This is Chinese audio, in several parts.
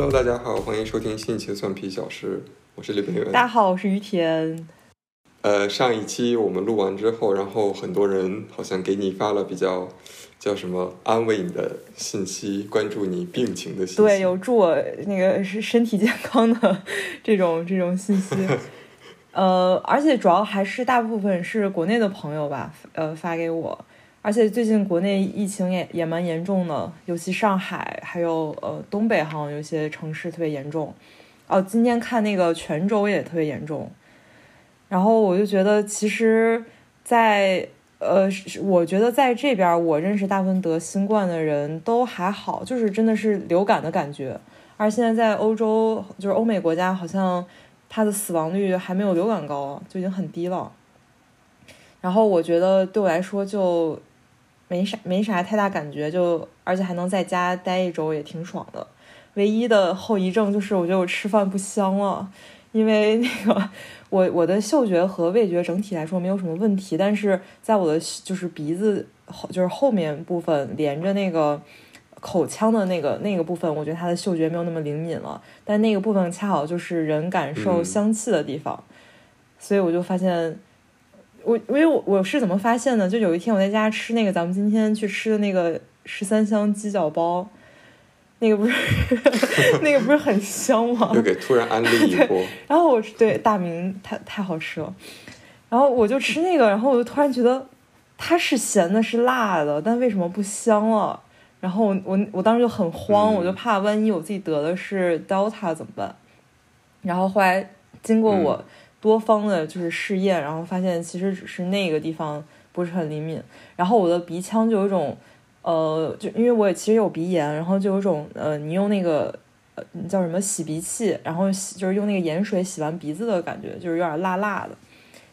Hello，大家好，欢迎收听新一期的蒜皮小事，我是李培元。大家好，我是于田。呃，上一期我们录完之后，然后很多人好像给你发了比较叫什么安慰你的信息，关注你病情的信息。对，有祝我那个是身体健康的这种 这种信息。呃，而且主要还是大部分是国内的朋友吧，呃，发给我。而且最近国内疫情也也蛮严重的，尤其上海还有呃东北，好像有些城市特别严重。哦，今天看那个泉州也特别严重。然后我就觉得，其实，在呃，我觉得在这边，我认识大部分得新冠的人都还好，就是真的是流感的感觉。而现在在欧洲，就是欧美国家，好像它的死亡率还没有流感高，就已经很低了。然后我觉得对我来说就。没啥，没啥太大感觉，就而且还能在家待一周，也挺爽的。唯一的后遗症就是，我觉得我吃饭不香了，因为 那个我我的嗅觉和味觉整体来说没有什么问题，但是在我的就是鼻子后就是后面部分连着那个口腔的那个那个部分，我觉得它的嗅觉没有那么灵敏了。但那个部分恰好就是人感受香气的地方，所以我就发现。我因为我我是怎么发现的？就有一天我在家吃那个咱们今天去吃的那个十三香鸡脚包，那个不是 那个不是很香吗？又给突然安利一波。然后我对大明太太好吃了，然后我就吃那个，然后我就突然觉得它是咸的，是辣的，但为什么不香了？然后我我我当时就很慌，我就怕万一我自己得的是 Delta 怎么办？然后后来经过我。多方的就是试验，然后发现其实只是那个地方不是很灵敏，然后我的鼻腔就有一种，呃，就因为我也其实有鼻炎，然后就有一种，呃，你用那个，呃，叫什么洗鼻器，然后洗就是用那个盐水洗完鼻子的感觉，就是有点辣辣的，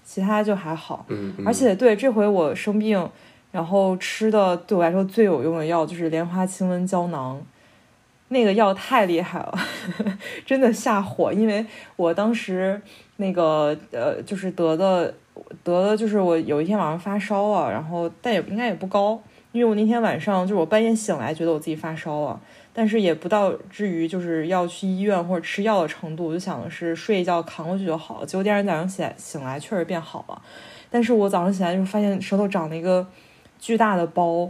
其他就还好。嗯。而且对这回我生病，然后吃的对我来说最有用的药就是莲花清瘟胶囊，那个药太厉害了，真的下火，因为我当时。那个呃，就是得的，得的就是我有一天晚上发烧了，然后但也应该也不高，因为我那天晚上就是我半夜醒来觉得我自己发烧了，但是也不到至于就是要去医院或者吃药的程度，我就想的是睡一觉扛过去就好了。结果第二天早上起来醒来确实变好了，但是我早上起来就发现舌头长了一个巨大的包，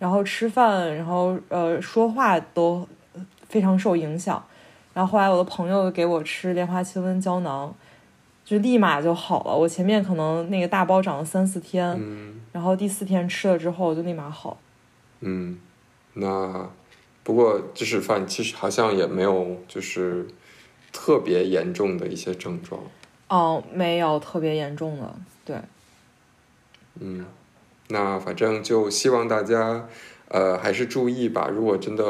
然后吃饭，然后呃说话都非常受影响，然后后来我的朋友给我吃莲花清瘟胶囊。就立马就好了。我前面可能那个大包长了三四天，然后第四天吃了之后就立马好。嗯，那不过就是反正其实好像也没有就是特别严重的一些症状。哦，没有特别严重的，对。嗯，那反正就希望大家呃还是注意吧。如果真的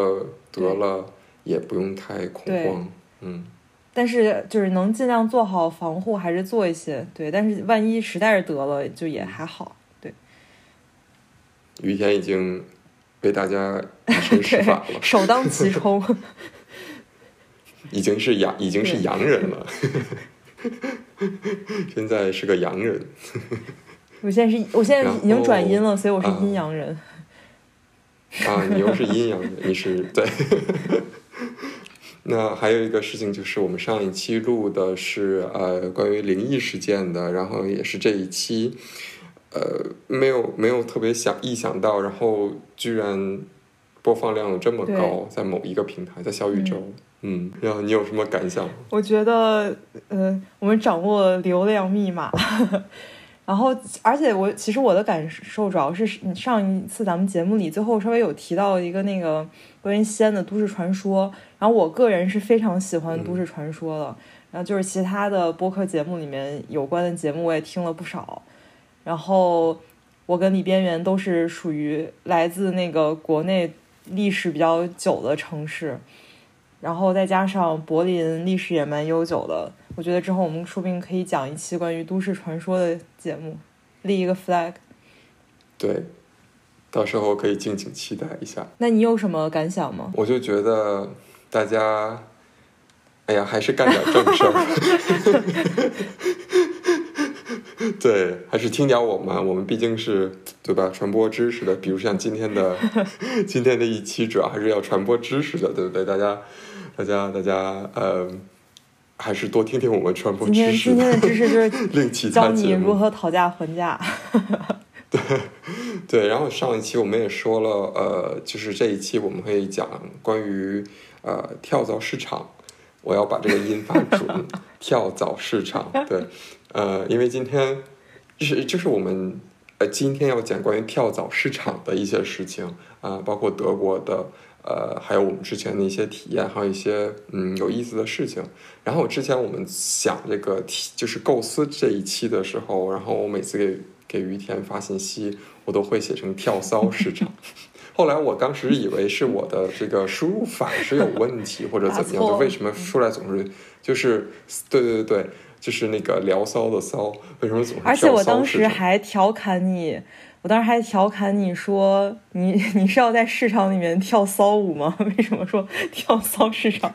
得了，也不用太恐慌。嗯。但是就是能尽量做好防护，还是做一些对。但是万一实在是得了，就也还好。对，于天已经被大家以身试法了，首当其冲，已经是洋，已经是洋人了。现在是个洋人。我现在是，我现在已经转阴了，所以我是阴阳人。啊，你又是阴阳人，你是对。那还有一个事情就是，我们上一期录的是呃关于灵异事件的，然后也是这一期，呃没有没有特别想意想到，然后居然播放量有这么高，在某一个平台，在小宇宙，嗯，然后你有什么感想？我觉得呃我们掌握流量密码。然后，而且我其实我的感受主要是上一次咱们节目里最后稍微有提到一个那个关于西安的都市传说，然后我个人是非常喜欢都市传说的，然后就是其他的播客节目里面有关的节目我也听了不少，然后我跟李边缘都是属于来自那个国内历史比较久的城市，然后再加上柏林历史也蛮悠久的。我觉得之后我们说不定可以讲一期关于都市传说的节目，立一个 flag。对，到时候可以敬请期待一下。那你有什么感想吗？我就觉得大家，哎呀，还是干点正事儿。对，还是听点我们，我们毕竟是对吧？传播知识的，比如像今天的 今天的一期，主要还是要传播知识的，对不对？大家，大家，大家，呃，还是多听听我们传播知识。今天的知识就是 另起教你如何讨价还价。对，对。然后上一期我们也说了，呃，就是这一期我们会讲关于呃跳蚤市场，我要把这个音发准，跳蚤市场，对。呃，因为今天就是就是我们呃今天要讲关于跳蚤市场的一些事情啊，包括德国的呃，还有我们之前的一些体验，还有一些嗯有意思的事情。然后之前我们想这个题就是构思这一期的时候，然后我每次给给于田发信息，我都会写成跳骚市场。后来我当时以为是我的这个输入法是有问题或者 怎么样，就为什么出来总是就是对对对对。就是那个聊骚的骚，为什么总是而且我当时还调侃你，我当时还调侃你说，你 你是要在市场里面跳骚舞吗？为什么说跳骚市场？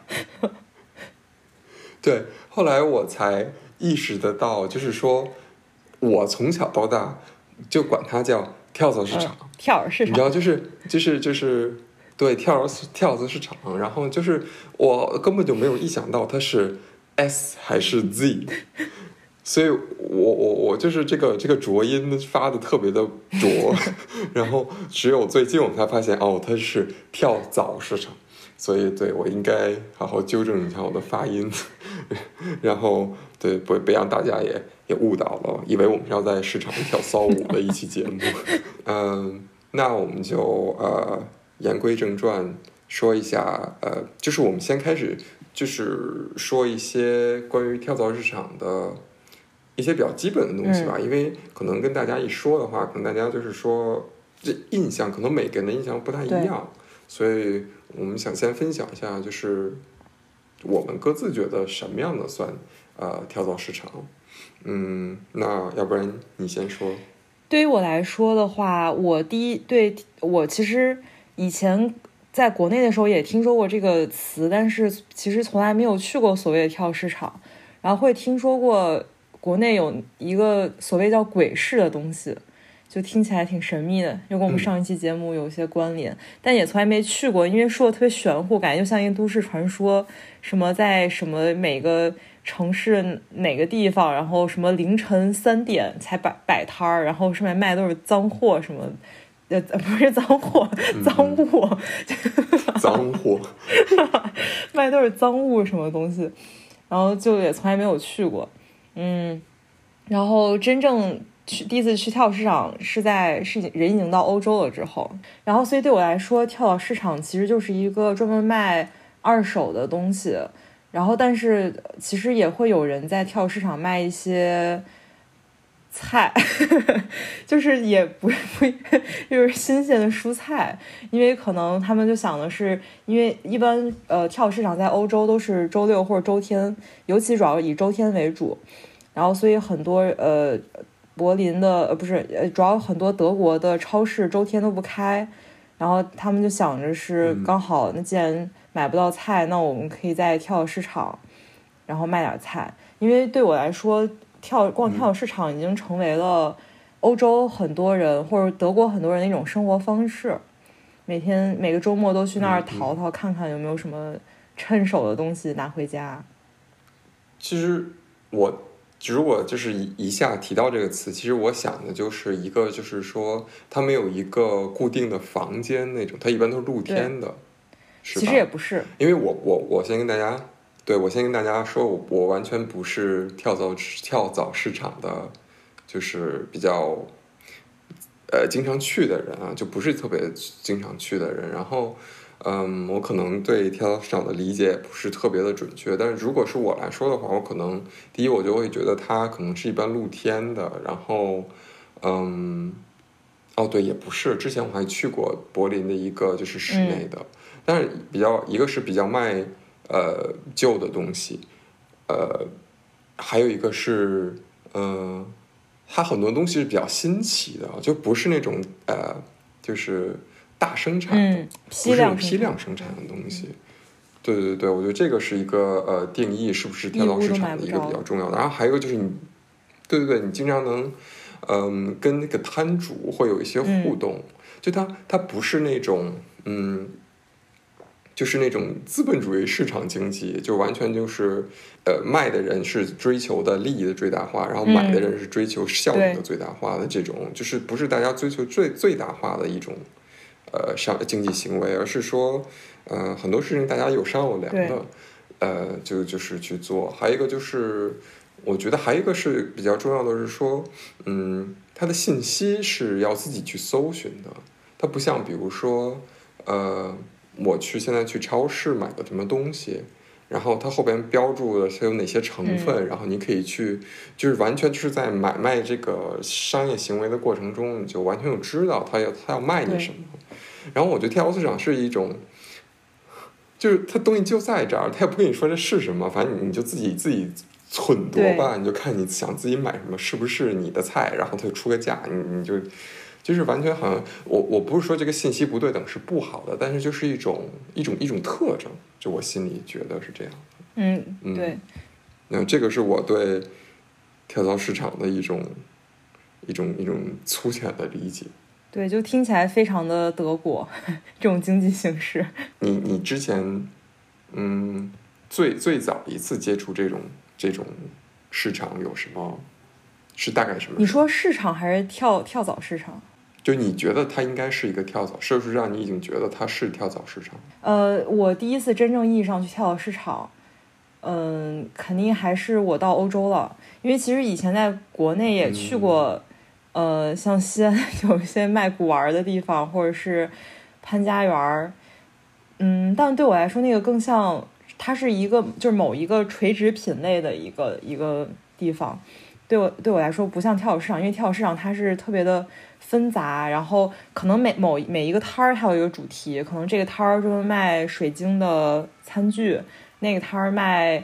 对，后来我才意识得到，就是说我从小到大就管它叫跳蚤市场，跳蚤市场，你知道，就是就是就是对跳蚤跳蚤市场，然后就是我根本就没有意想到它是。S 还是 Z，所以我我我就是这个这个浊音发的特别的浊，然后只有最近我才发现哦，它是跳蚤市场，所以对我应该好好纠正一下我的发音，然后对不不让大家也也误导了，以为我们要在市场里跳骚舞的一期节目。嗯，那我们就呃言归正传，说一下呃，就是我们先开始。就是说一些关于跳蚤市场的一些比较基本的东西吧，因为可能跟大家一说的话，可能大家就是说这印象，可能每个人的印象不太一样，所以我们想先分享一下，就是我们各自觉得什么样的算呃跳蚤市场。嗯，那要不然你先说。对于我来说的话，我第一对我其实以前。在国内的时候也听说过这个词，但是其实从来没有去过所谓的跳市场，然后会听说过国内有一个所谓叫鬼市的东西，就听起来挺神秘的，又跟我们上一期节目有些关联，但也从来没去过，因为说的特别玄乎，感觉就像一个都市传说，什么在什么每个城市哪个地方，然后什么凌晨三点才摆摆摊儿，然后上面卖都是脏货什么。呃，不是脏货，脏物，脏货，卖都是脏物什么东西，然后就也从来没有去过，嗯，然后真正去第一次去跳蚤市场是在是人已经到欧洲了之后，然后所以对我来说，跳蚤市场其实就是一个专门卖二手的东西，然后但是其实也会有人在跳蚤市场卖一些。菜，就是也不不就是新鲜的蔬菜，因为可能他们就想的是，因为一般呃跳蚤市场在欧洲都是周六或者周天，尤其主要以周天为主，然后所以很多呃柏林的呃不是呃主要很多德国的超市周天都不开，然后他们就想着是刚好那既然买不到菜，那我们可以在跳蚤市场，然后卖点菜，因为对我来说。跳逛跳蚤市场已经成为了欧洲很多人或者德国很多人的一种生活方式，每天每个周末都去那儿淘淘看看有没有什么趁手的东西拿回家。其实我如果就是一一下提到这个词，其实我想的就是一个就是说它没有一个固定的房间那种，它一般都是露天的。其实也不是，因为我我我先跟大家。对，我先跟大家说，我我完全不是跳蚤跳蚤市场的，就是比较，呃，经常去的人啊，就不是特别经常去的人。然后，嗯，我可能对跳蚤市场的理解不是特别的准确。但是如果是我来说的话，我可能第一，我就会觉得它可能是一般露天的。然后，嗯，哦，对，也不是。之前我还去过柏林的一个就是室内的，但是比较一个是比较卖。呃，旧的东西，呃，还有一个是，嗯，它很多东西是比较新奇的，就不是那种呃，就是大生产的，不是批量生产的东西。对对对，我觉得这个是一个呃定义，是不是跳蚤市场的一个比较重要的。然后还有一个就是你，对对对，你经常能，嗯，跟那个摊主会有一些互动，就他他不是那种，嗯，就是那种资本主义市场经济，就完全就是，呃，卖的人是追求的利益的最大化，然后买的人是追求效益的最大化的这种，就是不是大家追求最最大化的一种，呃，商经济行为，而是说，呃，很多事情大家有商有量的，呃，就就是去做。还有一个就是，我觉得还有一个是比较重要的是说，嗯，它的信息是要自己去搜寻的，它不像比如说，呃，我去现在去超市买的什么东西。然后它后边标注的是有哪些成分，然后你可以去，就是完全就是在买卖这个商业行为的过程中，你就完全就知道他要他要卖你什么。然后我觉得跳蚤市场是一种，就是它东西就在这儿，他也不跟你说这是什么，反正你就自己自己忖度吧，你就看你想自己买什么，是不是你的菜，然后他就出个价，你你就就是完全好像我我不是说这个信息不对等是不好的，但是就是一种一种一种特征，就我心里觉得是这样嗯对，那这个是我对跳蚤市场的一种一种一种粗浅的理解。对，就听起来非常的德国这种经济形式。你你之前嗯最最早一次接触这种这种市场有什么？是大概什么？你说市场还是跳跳蚤市场？就你觉得它应该是一个跳蚤，是不是让你已经觉得它是跳蚤市场？呃，我第一次真正意义上去跳蚤市场，嗯，肯定还是我到欧洲了，因为其实以前在国内也去过，呃，像西安 有一些卖古玩的地方，或者是潘家园儿，嗯，但对我来说那个更像，它是一个就是某一个垂直品类的一个一个地方。对我对我来说不像跳蚤市场，因为跳蚤市场它是特别的纷杂，然后可能每某每一个摊儿它有一个主题，可能这个摊儿就是卖水晶的餐具，那个摊儿卖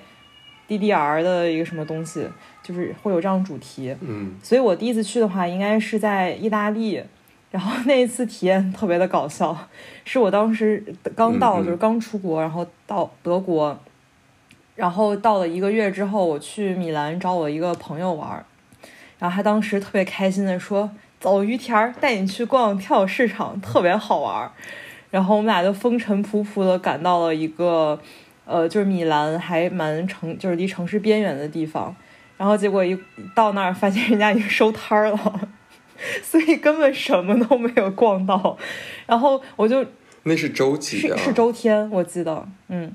DDR 的一个什么东西，就是会有这样主题。嗯所以我第一次去的话，应该是在意大利，然后那一次体验特别的搞笑，是我当时刚到，就是刚出国，然后到德国，然后到了一个月之后，我去米兰找我一个朋友玩儿，然后他当时特别开心的说：“走，于田儿带你去逛跳蚤市场，特别好玩儿。”然后我们俩就风尘仆仆的赶到了一个，呃，就是米兰还蛮城，就是离城市边缘的地方。然后结果一到那儿，发现人家已经收摊儿了，所以根本什么都没有逛到。然后我就那是周几啊？是是周天，我记得，嗯。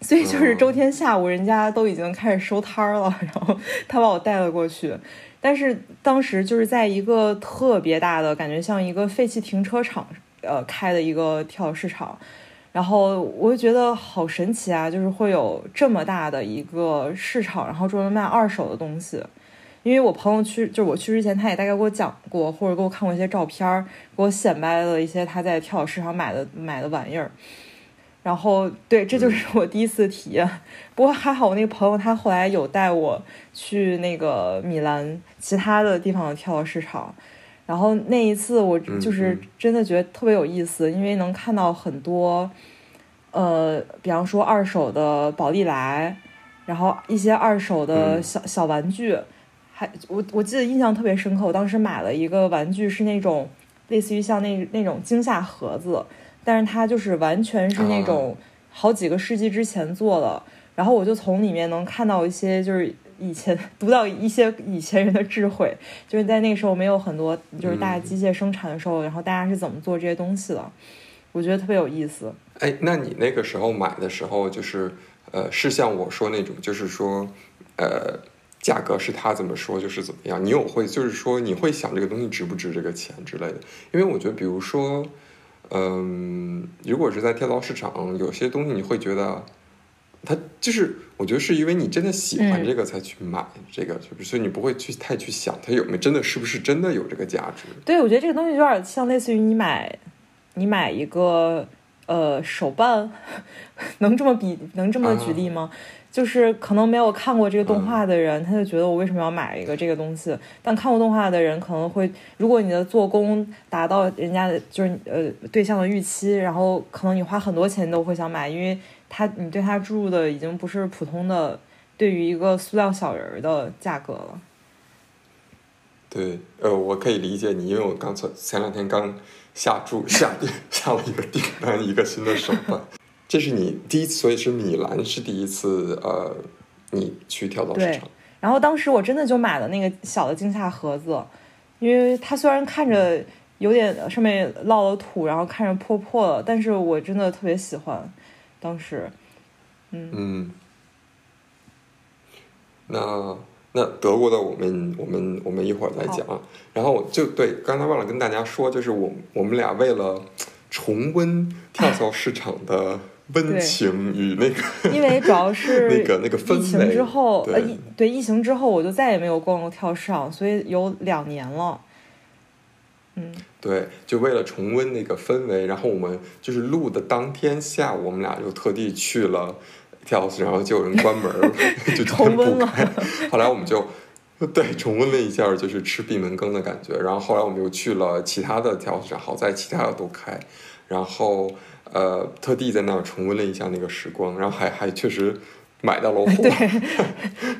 所以就是周天下午，人家都已经开始收摊儿了，然后他把我带了过去。但是当时就是在一个特别大的，感觉像一个废弃停车场，呃，开的一个跳蚤市场。然后我就觉得好神奇啊，就是会有这么大的一个市场，然后专门卖二手的东西。因为我朋友去，就是我去之前，他也大概给我讲过，或者给我看过一些照片，给我显摆了一些他在跳蚤市场买的买的玩意儿。然后，对，这就是我第一次体验。不过还好，我那个朋友他后来有带我去那个米兰其他的地方的跳蚤市场。然后那一次我就是嗯真的觉得特别有意思，因为能看到很多，呃，比方说二手的宝丽来，然后一些二手的嗯小、小玩具，还我我记得印象特别深刻，我当时买了一个玩具是那种类似于像那那种惊吓盒子，但是它就是完全是那种好几个世纪之前做的，然后我就从里面能看到一些就是以前 读到一些以前人的智慧，就是在那个时候没有很多就是大机械生产的时候，然后大家是怎么做这些东西的，我觉得特别有意思。哎，那你那个时候买的时候，就是呃，是像我说那种，就是说，呃，价格是他怎么说就是怎么样。你有会就是说你会想这个东西值不值这个钱之类的？因为我觉得，比如说，嗯、如果是在跳蚤市场，有些东西你会觉得。它就是，我觉得是因为你真的喜欢嗯这个才去买这个，就是所以你不会去太去想它有没有真的是不是真的有这个价值。对，我觉得这个东西有点像类似于你买，你买一个呃手办，能这么比，能这么举例吗？就是可能没有看过这个动画的人，他就觉得我为什么要买一个这个东西？但看过动画的人可能会，如果你的做工达到人家的就是呃对象的预期，然后可能你花很多钱都会想买，因为他你对他注入的已经不是普通的对于一个塑料小人儿的价格了。对，呃，我可以理解你，因为我刚才前两天刚下注下 下了一个订单，一个新的手办。这是你第一次，所以是米兰是第一次，呃，你去跳蚤市场。然后当时我真的就买了那个小的惊吓盒子，因为它虽然看着有点上面落了土，然后看着破破的，但是我真的特别喜欢。当时，嗯嗯，那那德国的我们我们我们一会儿再讲。然后就对，刚才忘了跟大家说，就是我我们俩为了重温跳蚤市场的。温情与那个，因为主要是 那个那个疫情之后，呃，疫对疫情之后，我就再也没有逛过跳市场，所以有两年了。嗯，对，就为了重温那个氛围，然后我们就是录的当天下午，我们俩就特地去了跳市，然后就有人关门，就重温了。后来我们就对重温了一下，就是吃闭门羹的感觉。然后后来我们又去了其他的跳市场，好在其他的都开，然后。呃，特地在那儿重温了一下那个时光，然后还还确实买到了 货。对，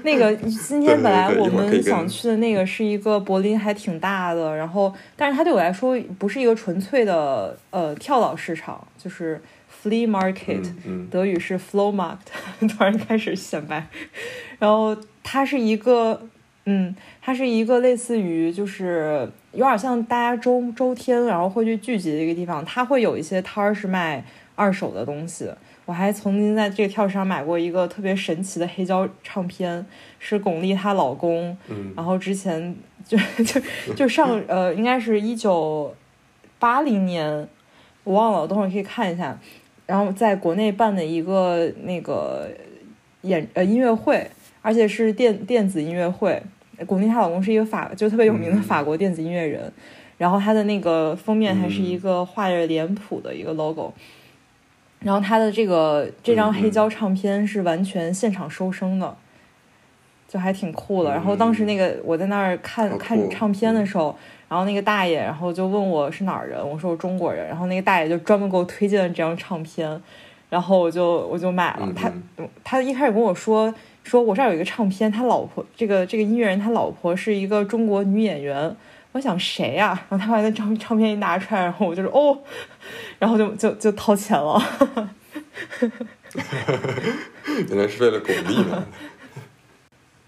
那个 今天本来我们想去的那个是一个柏林还挺大的，然后但是它对我来说不是一个纯粹的呃跳蚤市场，就是 flea market，德语是 flohmarkt，突然开始显摆，然后它是一个。嗯，它是一个类似于，就是有点像大家周周天然后会去聚集的一个地方。它会有一些摊儿是卖二手的东西。我还曾经在这个跳市场买过一个特别神奇的黑胶唱片，是巩俐她老公。嗯。然后之前就就就上 呃，应该是一九八零年，我忘了，等会儿可以看一下。然后在国内办的一个那个演呃音乐会，而且是电电子音乐会。巩俐她老公是一个法，就特别有名的法国电子音乐人，然后他的那个封面还是一个画着脸谱的一个 logo，然后他的这个这张黑胶唱片是完全现场收声的，就还挺酷的。然后当时那个我在那儿看看唱片的时候，然后那个大爷然后就问我是哪儿人，我说我中国人，然后那个大爷就专门给我推荐了这张唱片，然后我就我就买了。他他一开始跟我说。说我这儿有一个唱片，他老婆这个这个音乐人他老婆是一个中国女演员，我想谁呀？然后他把那唱唱片一拿出来，然后我就说哦，然后就就就掏钱了。原来是为了巩俐嘛。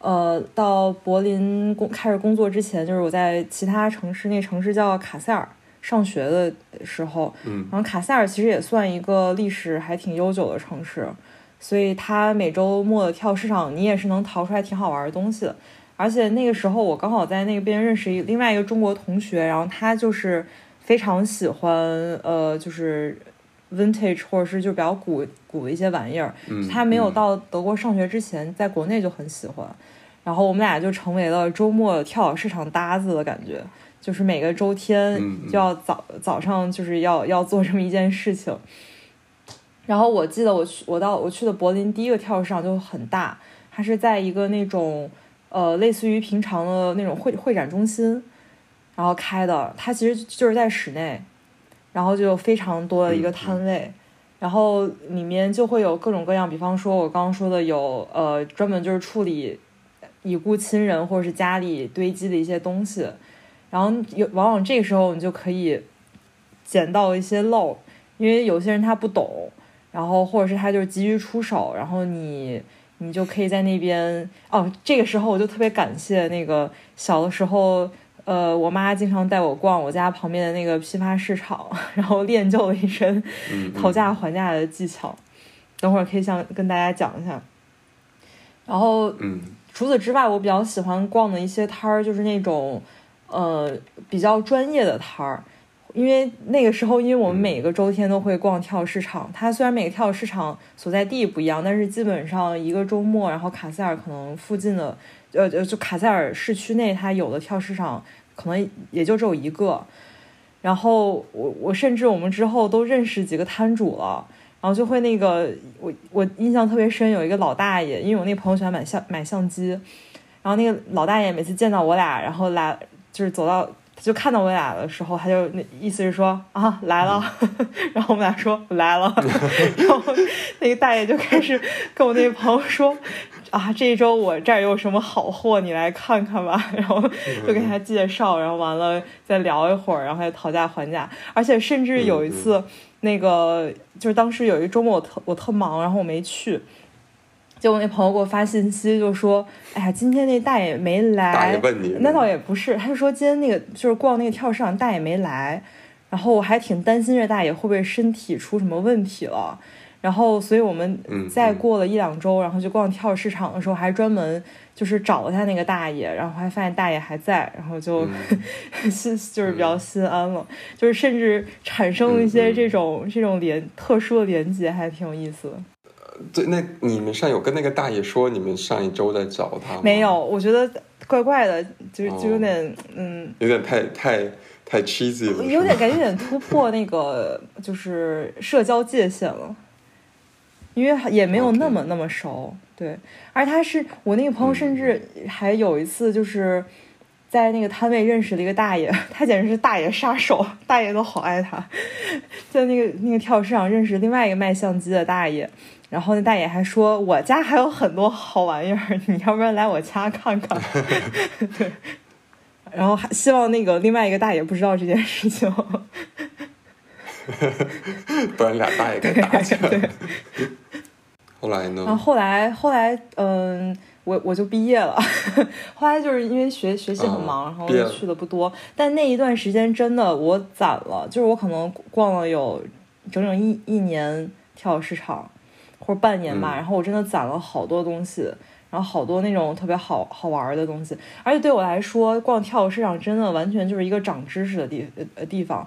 呃，到柏林工开始工作之前，就是我在其他城市，那城市叫卡塞尔上学的时候，嗯，然后卡塞尔其实也算一个历史还挺悠久的城市。所以他每周末的跳市场，你也是能淘出来挺好玩的东西的。而且那个时候我刚好在那边认识一另外一个中国同学，然后他就是非常喜欢呃，就是 vintage 或者是就比较古古的一些玩意儿。他没有到德国上学之前，在国内就很喜欢。然后我们俩就成为了周末跳蚤市场搭子的感觉，就是每个周天就要早早上就是要要做这么一件事情。然后我记得我去我到我去的柏林第一个跳蚤市场就很大，它是在一个那种呃类似于平常的那种会会展中心，然后开的，它其实就是在室内，然后就有非常多的一个摊位，然后里面就会有各种各样，比方说我刚刚说的有呃专门就是处理已故亲人或者是家里堆积的一些东西，然后有往往这个时候你就可以捡到一些漏，因为有些人他不懂。然后，或者是他就是急于出手，然后你你就可以在那边哦。这个时候我就特别感谢那个小的时候，呃，我妈经常带我逛我家旁边的那个批发市场，然后练就了一身讨价还价的技巧。等会儿可以向跟大家讲一下。然后，嗯，除此之外，我比较喜欢逛的一些摊儿，就是那种呃比较专业的摊儿。因为那个时候，因为我们每个周天都会逛跳蚤市场。它虽然每个跳蚤市场所在地不一样，但是基本上一个周末，然后卡塞尔可能附近的，呃呃，就卡塞尔市区内，它有的跳蚤市场可能也就只有一个。然后我我甚至我们之后都认识几个摊主了，然后就会那个我我印象特别深，有一个老大爷，因为我那朋友喜欢买相买相机，然后那个老大爷每次见到我俩，然后来就是走到。就看到我俩的时候，他就那意思是说啊来了，然后我们俩说来了，然后那个大爷就开始跟我那个朋友说，啊，这一周我这儿有什么好货，你来看看吧。然后就给他介绍，然后完了再聊一会儿，然后再讨价还价。而且甚至有一次，那个就是当时有一周末我特我特忙，然后我没去。结果那朋友给我发信息，就说：“哎呀，今天那大爷没来。”大爷问你？那倒也不是，他就说今天那个就是逛那个跳蚤市场，大爷没来。然后我还挺担心这大爷会不会身体出什么问题了。然后，所以我们再过了一两周，然后就逛跳蚤市场的时候，还专门就是找了下那个大爷，然后还发现大爷还在，然后就 心就是比较心安了。就是甚至产生了一些这种这种连特殊的连接，还挺有意思的。对，那你们上有跟那个大爷说你们上一周在找他吗？没有，我觉得怪怪的，就就有点嗯，有点太太太 cheesy 了，有点感觉有点突破那个就是社交界限了，因为也没有那么那么熟，对，而他是我那个朋友，甚至还有一次就是在那个摊位认识了一个大爷，他简直是大爷杀手，大爷都好爱他，在那个那个跳蚤市场认识另外一个卖相机的大爷。然后那大爷还说：“我家还有很多好玩意儿，你要不然来我家看看。”对，然后还希望那个另外一个大爷不知道这件事情，不然俩大爷该打起来了。后来呢？然后后来后来，嗯，我我就毕业了。后来就是因为学学习很忙，然后去的不多。但那一段时间真的我攒了，就是我可能逛了有整整一一年跳蚤市场。或者半年吧，然后我真的攒了好多东西，然后好多那种特别好好玩的东西，而且对我来说，逛跳蚤市场真的完全就是一个长知识的地呃地方，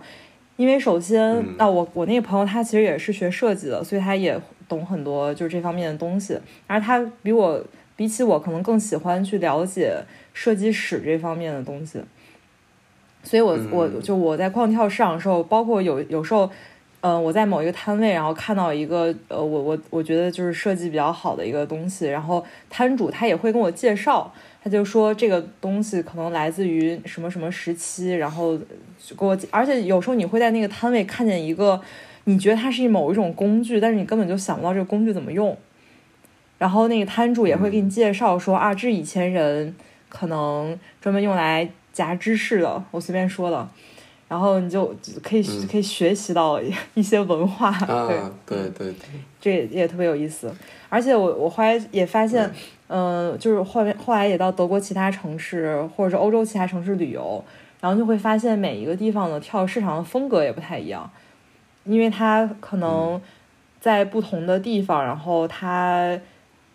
因为首先啊，我我那个朋友他其实也是学设计的，所以他也懂很多就是这方面的东西，而他比我比起我可能更喜欢去了解设计史这方面的东西，所以我我就我在逛跳蚤市场的时候，包括有有时候。嗯，我在某一个摊位，然后看到一个，呃，我我我觉得就是设计比较好的一个东西，然后摊主他也会跟我介绍，他就说这个东西可能来自于什么什么时期，然后给我，而且有时候你会在那个摊位看见一个，你觉得它是某一种工具，但是你根本就想不到这个工具怎么用，然后那个摊主也会给你介绍说啊，这是以前人可能专门用来夹芝士的，我随便说的。然后你就可以可以学习到一些文化，对。对对对，这也也特别有意思。而且我我后来也发现，嗯，就是后面后来也到德国其他城市或者是欧洲其他城市旅游，然后就会发现每一个地方的跳蚤市场的风格也不太一样，因为它可能在不同的地方，然后它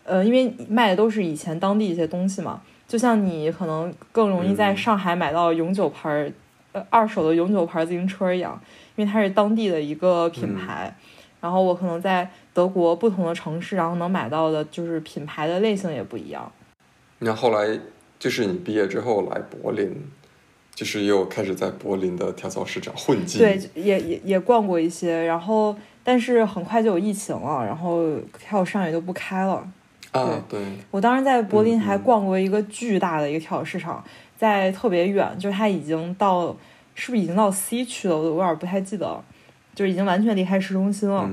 呃，因为卖的都是以前当地一些东西嘛，就像你可能更容易在上海买到永久牌。呃，二手的永久牌自行车一样，因为它是当地的一个品牌。然后我可能在德国不同的城市，然后能买到的就是品牌的类型也不一样。那后来就是你毕业之后来柏林，就是又开始在柏林的跳蚤市场混迹。对，也也也逛过一些，然后但是很快就有疫情了，然后跳蚤市场也就不开了。啊，对。我当时在柏林还逛过一个巨大的一个跳蚤市场。在特别远，就是它已经到，是不是已经到 C 区了？我有点不太记得，就是已经完全离开市中心了。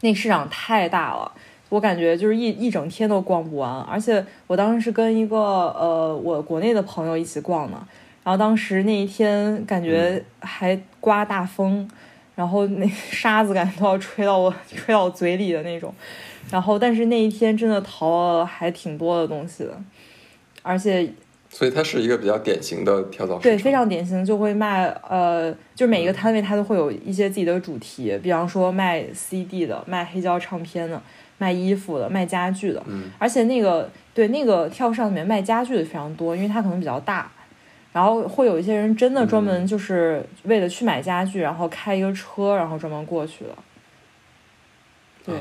那市场太大了，我感觉就是一一整天都逛不完。而且我当时是跟一个呃我国内的朋友一起逛的，然后当时那一天感觉还刮大风，然后那沙子感觉都要吹到我 吹到我嘴里的那种。然后但是那一天真的淘了还挺多的东西的，而且。所以它是一个比较典型的跳蚤市场，对，非常典型，就会卖呃，就每一个摊位它都会有一些自己的主题，比方说卖 CD 的，卖黑胶唱片的，卖衣服的，卖家具的，嗯，而且那个对那个跳蚤里面卖家具的非常多，因为它可能比较大，然后会有一些人真的专门就是为了去买家具，然后开一个车，然后专门过去的，对，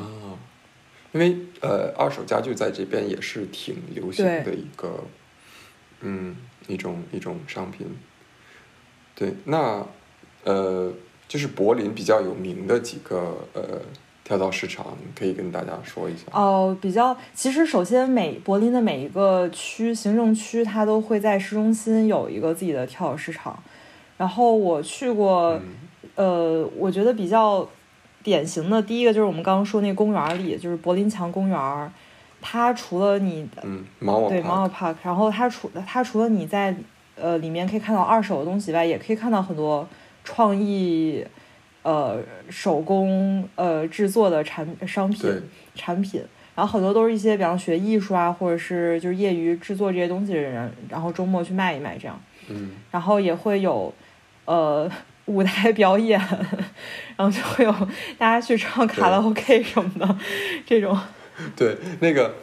因为呃，二手家具在这边也是挺流行的一个。嗯，一种一种商品，对，那呃，就是柏林比较有名的几个呃跳蚤市场，可以跟大家说一下。哦，比较，其实首先每柏林的每一个区行政区，它都会在市中心有一个自己的跳蚤市场。然后我去过，呃，我觉得比较典型的第一个就是我们刚刚说那公园里，就是柏林墙公园。它除了你嗯，毛对毛 Park，然后它除它除了你在呃里面可以看到二手的东西以外，也可以看到很多创意呃手工呃制作的产商品产品。然后很多都是一些，比方学艺术啊，或者是就是业余制作这些东西的人，然后周末去卖一卖这样。嗯，然后也会有呃 舞台表演，然后就会有大家去唱卡拉 OK 什么的这种。对，那个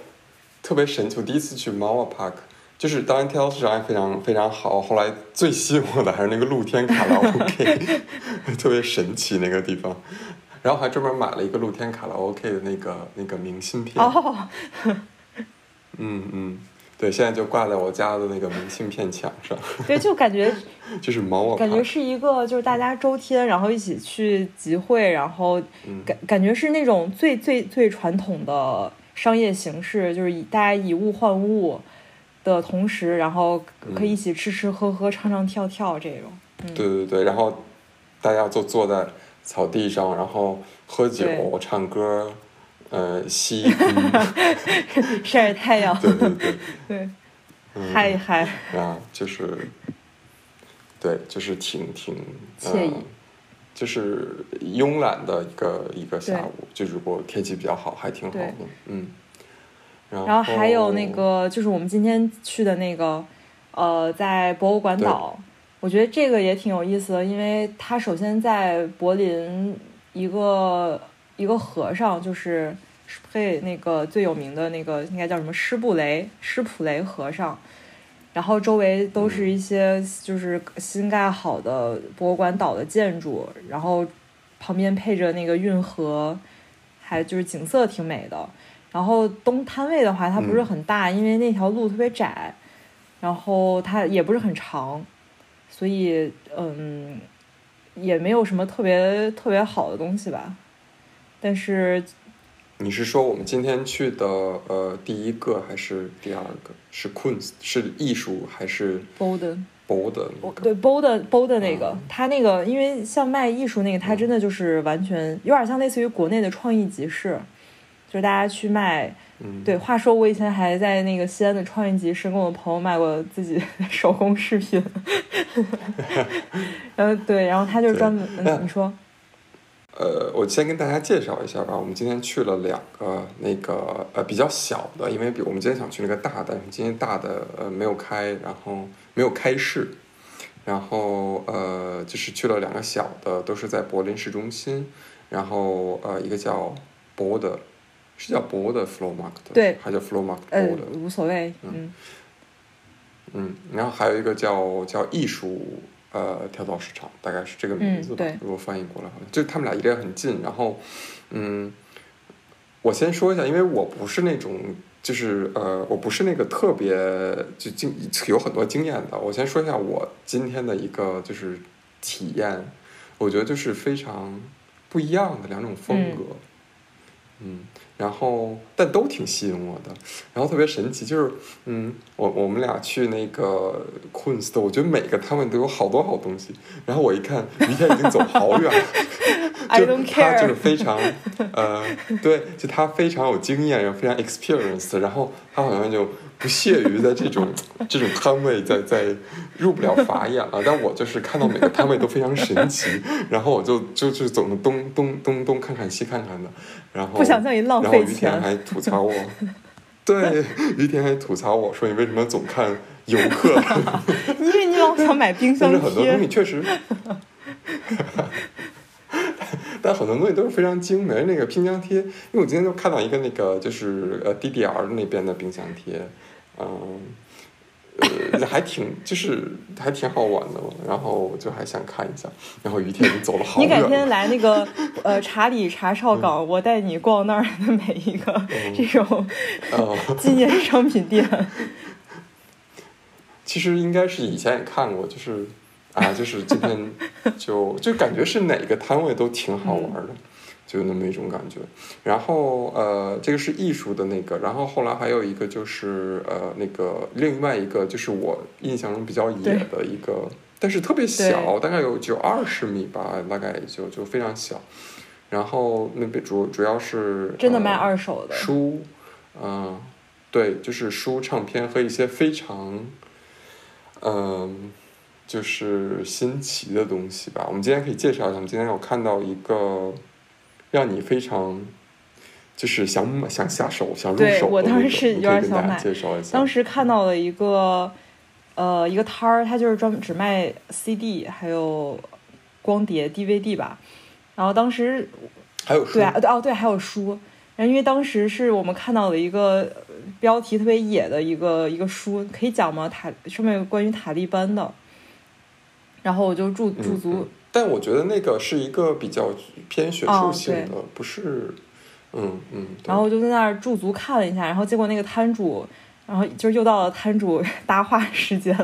特别神奇。我第一次去 Mawa Park，就是当然跳蚤市场也非常非常好。后来最吸引我的还是那个露天卡拉 OK，特别神奇那个地方。然后还专门买了一个露天卡拉 OK 的那个那个明信片。哦，嗯嗯，对，现在就挂在我家的那个明信片墙上，对，就感觉就是毛我感觉是一个就是大家周天然后一起去集会，然后嗯。感感觉是那种最最最传统的商业形式，就是以大家以物换物的同时，然后可以一起吃吃喝喝、唱唱跳跳这种。嗯，对对对，然后大家就坐在草地上，然后喝酒、唱歌，呃，吸毒，晒着太阳，对对对，对，嗯，嗨一嗨，啊，就是，对，就是挺挺惬意呃就是慵懒的一个一个下午，就如果天气比较好，还挺好的，嗯。然然后还有那个就是我们今天去的那个，呃，在博物馆岛，我觉得这个也挺有意思的，因为它首先在柏林一个一个和尚，就是配那个最有名的那个应该叫什么施布雷施普雷和尚，然后周围都是一些就是新盖好的博物馆岛的建筑，然后旁边配着那个运河，还就是景色挺美的。然后东摊位的话，它不是很大，因为那条路特别窄，然后它也不是很长，所以嗯，也没有什么特别特别好的东西吧。但是你是说我们今天去的呃第一个还是第二个？是 Kunst 是艺术还是的那个？对 Bolden Bolden 那个，嗯它那个因为像卖艺术那个，它真的就是完全有点像类似于国内的创意集市，就是大家去卖。嗯，对，话说我以前还在那个西安的创意集市跟我朋友卖过自己 手工饰品 然后对，然后他就专门，嗯，你说，呃，我先跟大家介绍一下吧。我们今天去了两个那个呃比较小的，因为比我们今天想去那个大的，今天大的呃没有开，然后没有开市，然后呃就是去了两个小的，都是在柏林市中心，然后呃一个叫博的，是叫博的 Flohmarkt，对还叫 Flohmarkt 呃博的，，无所谓，嗯，嗯，然后还有一个叫叫艺术呃跳蚤市场，大概是这个名字吧。嗯对如果翻译过来好像，就他们俩离得很近。然后，嗯，我先说一下，因为我不是那种就是呃，我不是那个特别就经有很多经验的。我先说一下我今天的一个就是体验，我觉得就是非常不一样的两种风格。嗯然后但都挺吸引我的，然后特别神奇，就是嗯，我我们俩去那个 Queens 的我觉得每个他们都有好多好东西。然后我一看，于天已经走好远了，I 就 don't 他就是 非常呃，对，就他非常有经验，然后非常 experienced，然后他好像就不屑于在这种这种摊位在在入不了法眼了。但我就是看到每个摊位都非常神奇，然后我就就就总是东东东东看看西看看的，然后不想在你浪然后，于田还吐槽我，对，于田还吐槽我说你为什么总看游客？因为你老想买冰箱但是很多东西，确实，但很多东西都是非常精美。那个冰箱贴，因为我今天就看到一个那个就是呃 DDR 那边的冰箱贴，嗯。呃，还挺就是还挺好玩的嘛，然后我就还想看一下，然后于天走了好你远你。改天来那个呃查理查哨港，我带你逛那儿的每一个这种哦纪念商品店。其实应该是以前也看过，就是啊，就是今天就就感觉是哪个摊位都挺好玩的，就有那么一种感觉。然后呃，这个是艺术的那个，然后后来还有一个就是呃那个另外一个就是我印象中比较野的一个，但是特别小，大概有就二十米吧，大概就就非常小。然后那边主主要是真的卖呃二手的，书，嗯、对，就是书、唱片和一些非常，嗯，就是新奇的东西吧。我们今天可以介绍一下，我们今天有看到一个让你非常就是想想下手、想入对手的我当时是有点想买介绍一下。当时看到了一个，呃，一个摊儿，他就是专门只卖 CD 还有光碟 DVD 吧。然后当时还有书对啊，对哦对，还有书。然后因为当时是我们看到了一个呃标题特别野的一个一个书，可以讲吗？塔上面有关于塔利班的。然后我就驻驻足，嗯但我觉得那个是一个比较偏学术哦性的，对不是，嗯嗯。然后我就在那儿驻足看了一下，然后结果那个摊主，然后就是又到了摊主 搭话时间，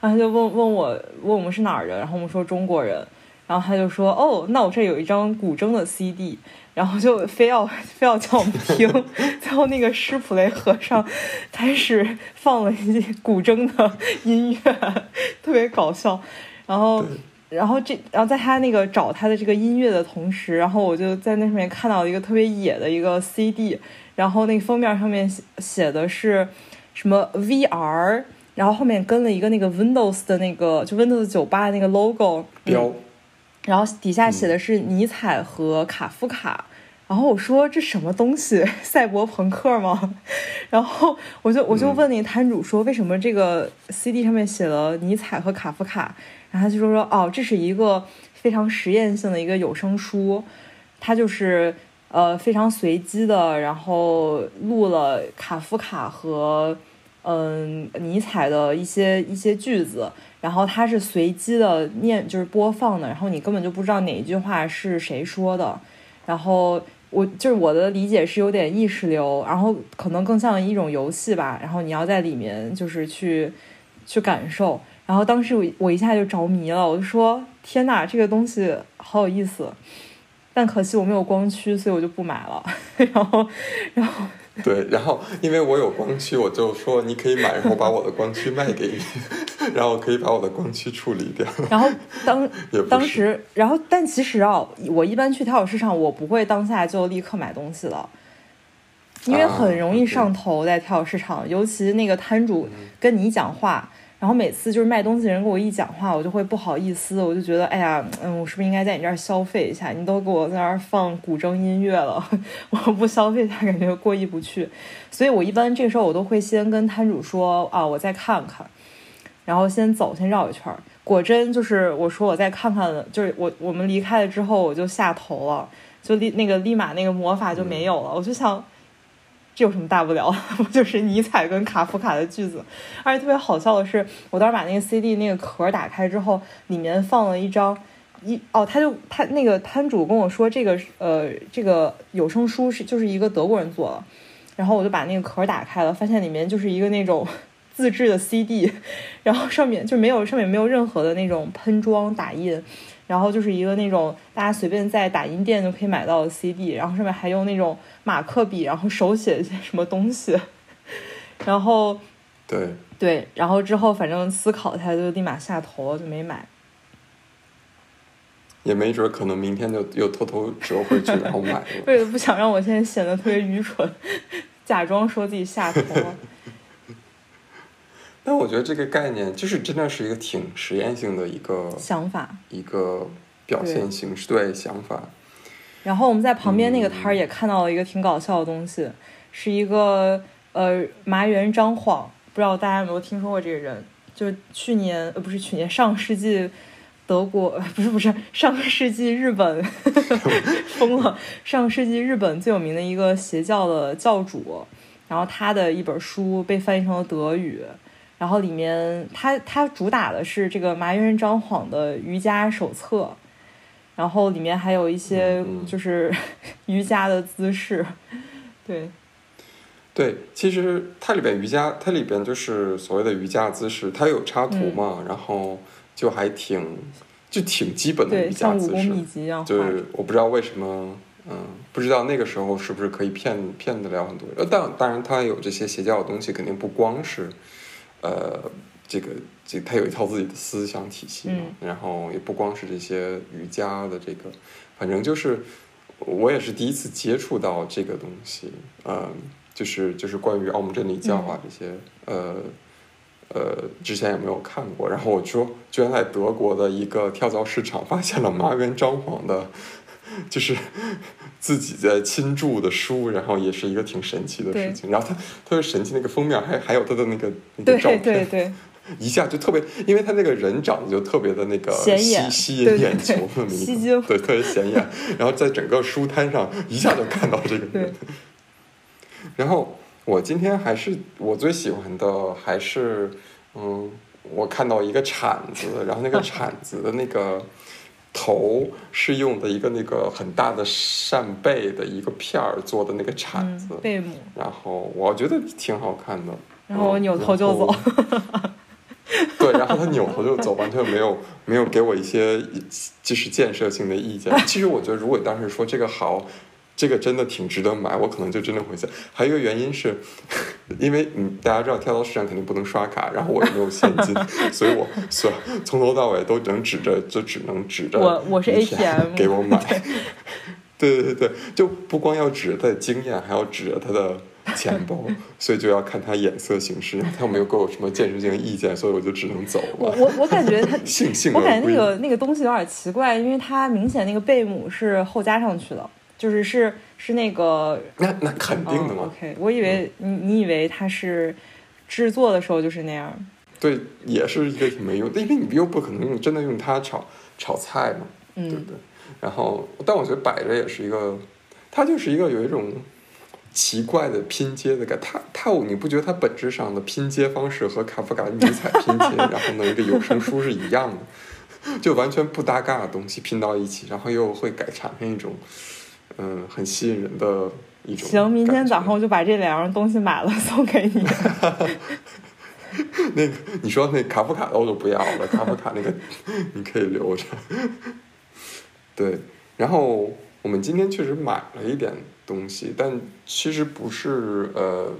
然后他就问问我问我们是哪儿人，然后我们说中国人，然后他就说哦，那我这有一张古筝的 CD，然后就非要非要叫我们听，最后那个施普雷和尚开始放了一些古筝的音乐，特别搞笑，然后。对然后这，然后在他那个找他的这个音乐的同时，然后我就在那上面看到一个特别野的一个 CD，然后那个封面上面写写的是什么 VR，然后后面跟了一个那个 Windows 的那个就 Windows 九八那个 logo 标，然后底下写的是尼采和卡夫卡。然后我说这什么东西，赛博朋克吗？然后我就我就问那个摊主说，为什么这个 CD 上面写了尼采和卡夫卡？然后他就说说哦，这是一个非常实验性的一个有声书，它就是呃非常随机的，然后录了卡夫卡和嗯尼采的一些一些句子，然后它是随机的念就是播放的，然后你根本就不知道哪一句话是谁说的，然后。我就是我的理解是有点意识流，然后可能更像一种游戏吧，然后你要在里面就是去去感受，然后当时我我一下就着迷了，我就说天呐，这个东西好有意思，但可惜我没有光驱，所以我就不买了。然后，然后对，然后因为我有光驱，我就说你可以买，然后把我的光驱卖给你，然后可以把我的光驱处理掉。然后 当当时，然后但其实啊，我一般去跳蚤市场，我不会当下就立刻买东西的，因为啊很容易上头在跳蚤市场，尤其那个摊主跟你讲话。然后每次就是卖东西的人跟我一讲话，我就会不好意思，我就觉得，哎呀，嗯，我是不是应该在你这儿消费一下？你都给我在那儿放古筝音乐了，我不消费一下，感觉过意不去。所以我一般这时候我都会先跟摊主说啊，我再看看，然后先走，先绕一圈儿。果真就是我说我再看看，就是我我们离开了之后，我就下头了，就立那个立马那个魔法就没有了。我就想，这有什么大不了？不就是尼采跟卡夫卡的句子？而且特别好笑的是，我当时把那个 CD 那个壳打开之后，里面放了一张。一哦，他就他那个摊主跟我说，这个呃，这个有声书是就是一个德国人做的，然后我就把那个壳打开了，发现里面就是一个那种 自制的 CD，然后上面就没有上面没有任何的那种喷装打印，然后就是一个那种大家随便在打印店就可以买到的 CD，然后上面还用那种马克笔，然后手写一些什么东西，然后对，对，然后之后反正思考一下就立马下头了，就没买。也没准可能明天就又偷偷折回去，然后买了。为了不想让我现在显得特别愚蠢，假装说自己下头了。但我觉得这个概念就是真的是一个挺实验性的一个想法。一个表现形式，对想法。然后我们在旁边那个摊儿也看到了一个挺搞笑的东西，是一个呃麻原张晃，不知道大家有没有听说过这个人？就是去年呃不是去年上个世纪德国呃 不是不是上个世纪日本 疯了，上个世纪日本最有名的一个邪教的教主，然后他的一本书被翻译成了德语。然后里面它它主打的是这个麻原彰晃的瑜伽手册，然后里面还有一些就是 瑜伽的姿势，对，对，其实它里边瑜伽，它里边就是所谓的瑜伽姿势，它有插图嘛，然后就还挺就挺基本的，瑜伽姿像武功秘势。籍一样画就。是我不知道为什么，嗯，不知道那个时候是不是可以骗骗得了很多当当然，它有这些邪教的东西，肯定不光是，呃，这个这他有一套自己的思想体系嘛，然后也不光是这些瑜伽的这个，反正就是我也是第一次接触到这个东西，嗯，就是就是关于奥姆真理教啊这些，呃呃，之前也没有看过。然后我说，居然在德国的一个跳蚤市场发现了麻原张晃的，就是自己在亲注的书，然后也是一个挺神奇的事情。然后他特别神奇，那个封面还还有他的那个那个照片。对对对。一下就特别，因为他那个人长得就特别的那个吸吸引眼球对，特别显眼。然后在整个书摊上一下就看到这个人。然后我今天还是我最喜欢的还是嗯，我看到一个铲子，然后那个 铲子的那个头是用的一个那个很大的扇贝的一个片儿做的那个铲子，贝母。然后我觉得挺好看的。然后我扭头就走。对，然后他扭头就走，完全没有没有给我一些就是建设性的意见。其实我觉得，如果当时说这个好，这个真的挺值得买，我可能就真的会下。还有一个原因是，因为嗯，大家知道跳蚤市场肯定不能刷卡，然后我也没有现金，所以我所从头到尾都能指着，就只能指着我我是 ATM 给我买。对对对对，就不光要指着他的经验，还要指着他的。钱包，所以就要看他眼色行事。他没有给我什么建设性的意见，所以我就只能走了。我我我感觉他性性我感觉那个那个东西有点奇怪，因为它明显那个贝母是后加上去的，就是是是那个。那那肯定的嘛。OK，我以为你你以为它是制作的时候就是那样。对，也是一个挺没用，因为你又不可能用真的用它炒炒菜嘛，对不对？然后，但我觉得摆着也是一个，它就是一个有一种。奇怪的拼接的感，它它你不觉得它本质上的拼接方式和卡夫卡的尼采拼接，然后呢一个有声书是一样的，就完全不搭嘎的东西拼到一起，然后又会改产生一种嗯很吸引人的一种。行，明天早上我就把这两样东西买了 送给你。那个你说那卡夫卡的我就不要了，卡夫卡那个 你可以留着。对，然后我们今天确实买了一点。东西，但其实不是呃，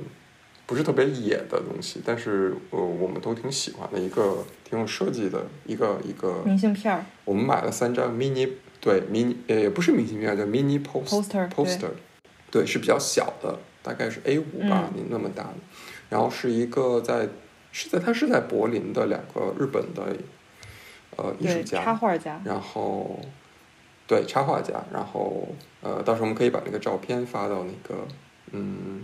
不是特别野的东西，但是呃，我们都挺喜欢的一个挺有设计的一个一个明信片儿。我们买了三张 mini，对 mini，呃，也不是明信片，叫 mini poster poster，对，是比较小的，大概是 A 五吧，你那么大的。然后是一个在是在他是在柏林的两个日本的呃艺术家插画家，然后。对插画家，然后呃，到时候我们可以把那个照片发到那个嗯，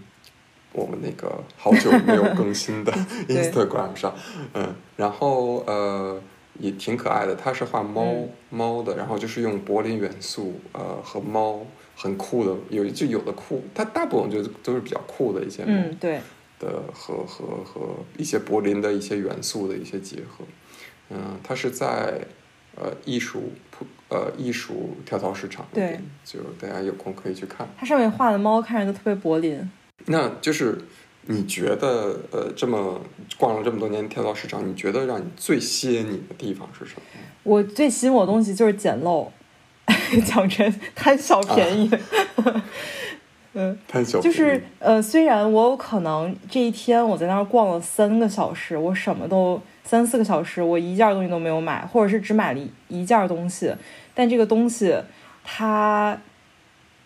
我们那个好久没有更新的 Instagram 上，嗯，然后呃也挺可爱的，它是画猫猫的，然后就是用柏林元素呃和猫很酷的，有就有的酷，它大部分就都是比较酷的一些嗯对的和和和一些柏林的一些元素的一些结合，嗯，它是在呃艺术普。呃，艺术跳蚤市场，对，就大家有空可以去看。它上面画的猫看着都特别柏林。那就是你觉得，呃，这么逛了这么多年跳蚤市场，你觉得让你最吸引你的地方是什么？我最吸引我的东西就是捡漏，讲真，贪小便宜。嗯，贪小就是呃，虽然我有可能这一天我在那儿逛了三个小时，我什么都三四个小时，我一件东西都没有买，或者是只买了一一件东西。但这个东西，它，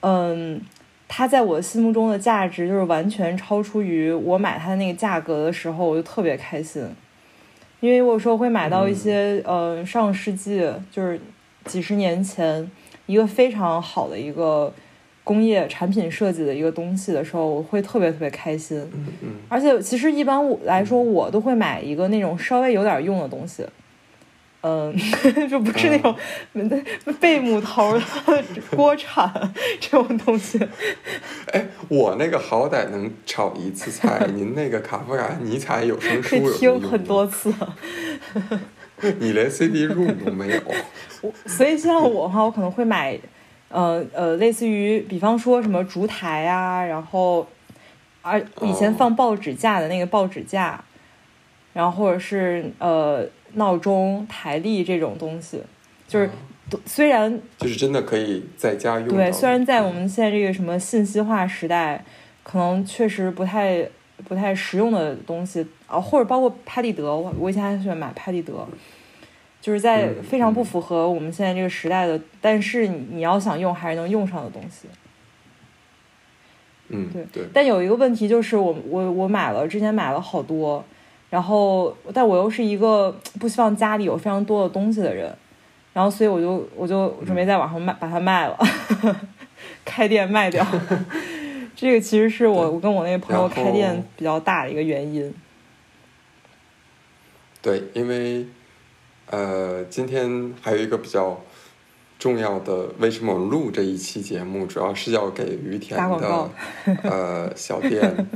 嗯，它在我心目中的价值就是完全超出于我买它的那个价格的时候，我就特别开心，因为我有时候会买到一些，呃，上世纪就是几十年前一个非常好的一个工业产品设计的一个东西的时候，我会特别特别开心。嗯嗯。而且其实一般我来说，我都会买一个那种稍微有点用的东西。嗯，就不是那种 贝母头的锅铲这种东西。哎，我那个好歹能炒一次菜，您那个卡夫卡尼采有声书有听很多次。你连 CD room 都没有。我所以像我的话，我可能会买，呃呃，类似于比方说什么烛台啊，然后，而以前放报纸架的那个报纸架，然后或者是呃。闹钟、台历这种东西，就是虽然就是真的可以在家用。对，虽然在我们现在这个什么信息化时代，可能确实不太不太实用的东西啊，或者包括拍立得，我我以前还喜欢买拍立得，就是在非常不符合我们现在这个时代的，但是你你要想用还是能用上的东西。嗯，对对。但有一个问题就是我我我买了之前买了好多，然后但我又是一个不希望家里有非常多的东西的人，然后所以我就我就准备在网上卖把它卖了，开店卖掉。这个其实是我我跟我那个朋友开店比较大的一个原因。对，因为呃，今天还有一个比较重要的，为什么我录这一期节目，主要是要给于田的呃小店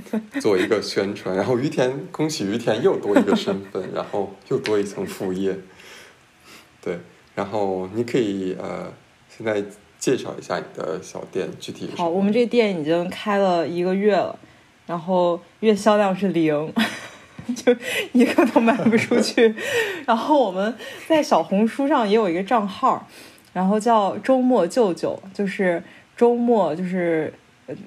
做一个宣传。然后于田，恭喜于田又多一个身份，然后又多一层副业。对，然后你可以呃，现在介绍一下你的小店具体。好，我们这店已经开了一个月了，然后月销量是零。就一个都卖不出去，然后我们在小红书上也有一个账号，然后叫周末舅舅，就是周末就是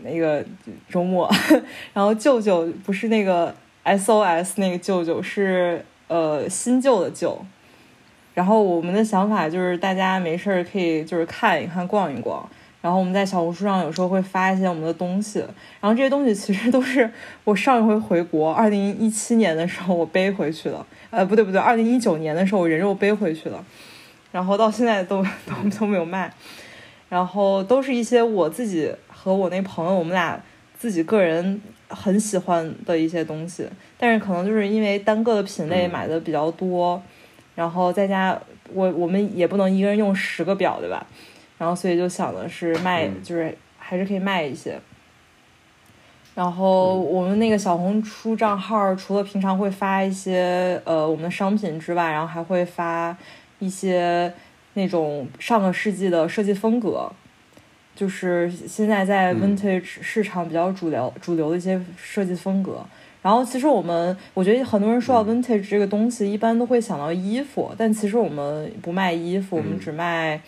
那个周末，然后舅舅不是那个 SOS 那个舅舅，是呃新旧的旧。然后我们的想法就是大家没事儿可以就是看一看逛一逛。然后我们在小红书上有时候会发一些我们的东西，然后这些东西其实都是我上一回回国，二零一七年的时候我背回去的，呃，不对不对，二零一九年的时候我人肉背回去的，然后到现在都 都都没有卖，然后都是一些我自己和我那朋友我们俩自己个人很喜欢的一些东西，但是可能就是因为单个的品类买的比较多，然后在家我我们也不能一个人用十个表，对吧？然后，所以就想的是卖，就是还是可以卖一些。然后我们那个小红书账号，除了平常会发一些呃我们的商品之外，然后还会发一些那种上个世纪的设计风格，就是现在在 vintage 市场比较主流主流的一些设计风格。然后，其实我们我觉得很多人说到 vintage 这个东西，一般都会想到衣服，但其实我们不卖衣服，我们只卖。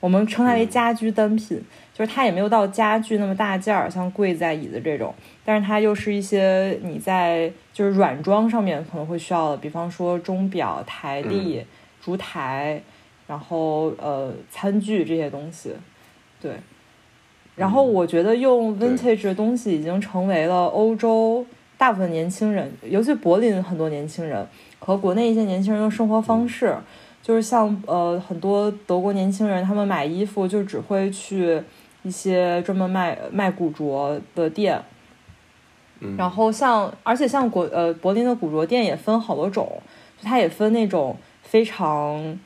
我们称它为家居单品，就是它也没有到家具那么大件儿，像柜子、椅子这种，但是它又是一些你在就是软装上面可能会需要的，比方说钟表、台历、烛台，然后呃餐具这些东西，对。然后我觉得用 vintage 的东西已经成为了欧洲大部分年轻人，尤其柏林很多年轻人和国内一些年轻人的生活方式。就是像呃很多德国年轻人，他们买衣服就只会去一些专门卖卖古着的店，然后像而且像国呃柏林的古着店也分好多种，它也分那种非常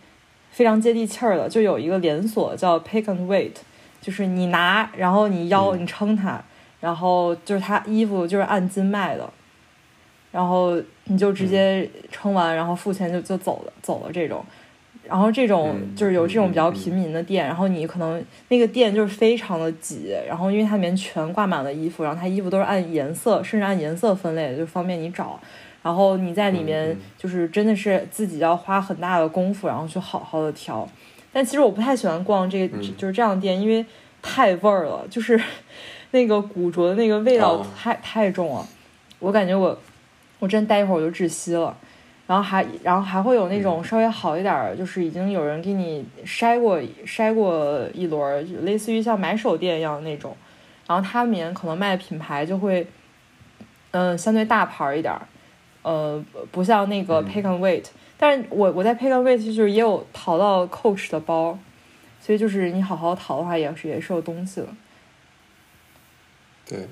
非常接地气儿的，就有一个连锁叫 Pick and Wait，就是你拿然后你腰你称它，然后就是它衣服就是按斤卖的，然后你就直接称完然后付钱就就走了走了这种。然后这种就是有这种比较平民的店，然后你可能那个店就是非常的挤，然后因为它里面全挂满了衣服，然后它衣服都是按颜色，甚至按颜色分类，就方便你找。然后你在里面就是真的是自己要花很大的功夫，然后去好好的挑。但其实我不太喜欢逛这个就是这样的店，因为太味儿了，就是 那个古着的那个味道太太重了，我感觉我我真待一会儿我就窒息了。然后还，然后还会有那种稍微好一点儿，就是已经有人给你筛过筛过一轮，就类似于像买手店一样的那种。然后它里面可能卖的品牌就会，嗯，相对大牌一点儿，呃，不像那个 Pick and Wait。但是我我在 Pick and Wait 就是也有淘到 Coach 的包，所以就是你好好淘的话，也是也是有东西的。对。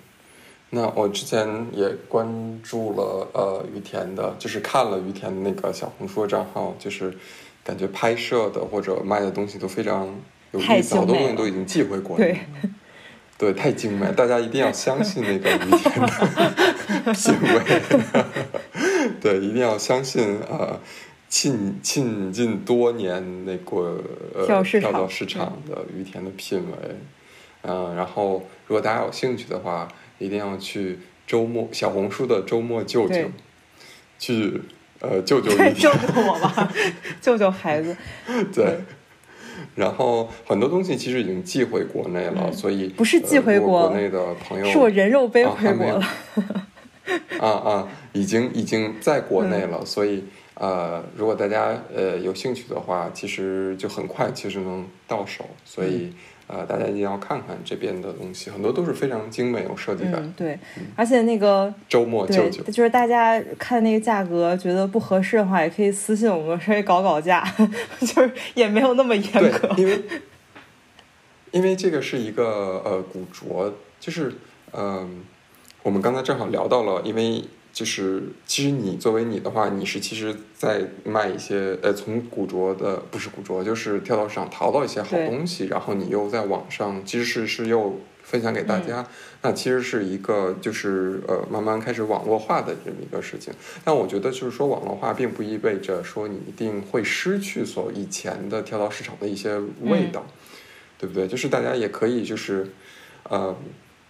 那我之前也关注了呃于田的，就是看了于田的那个小红书的账号，就是感觉拍摄的或者卖的东西都非常有意思，好多东西都已经寄回国了。对，太精美，大家一定要相信那个于田的 品味。对，一定要相信呃，浸浸浸多年那个呃跳蚤市场的于田的品味。嗯，然后如果大家有兴趣的话。一定要去周末小红书的周末舅舅，去呃舅舅一舅舅我吧，舅舅孩子。对，然后很多东西其实已经寄回国内了，所以不是寄回国国内的朋友，是我人肉背回国了。啊啊，已经已经在国内了，所以呃，如果大家呃有兴趣的话，其实就很快其实能到手，所以。呃，大家一定要看看这边的东西，很多都是非常精美有设计感。嗯，对，而且那个周末对舅舅，就是大家看那个价格觉得不合适的话，也可以私信我们稍微搞搞价，就是也没有那么严格。因为因为这个是一个呃古着，就是呃，我们刚才正好聊到了，因为就是其实你作为你的话，你是其实在卖一些呃从古着的不是古着，就是跳蚤市场淘到一些好东西，然后你又在网上其实是是又分享给大嗯家，那其实是一个就是呃慢慢开始网络化的这么一个事情。但我觉得就是说网络化并不意味着说你一定会失去所以前的跳蚤市场的一些味道，对不对？就是大家也可以就是呃。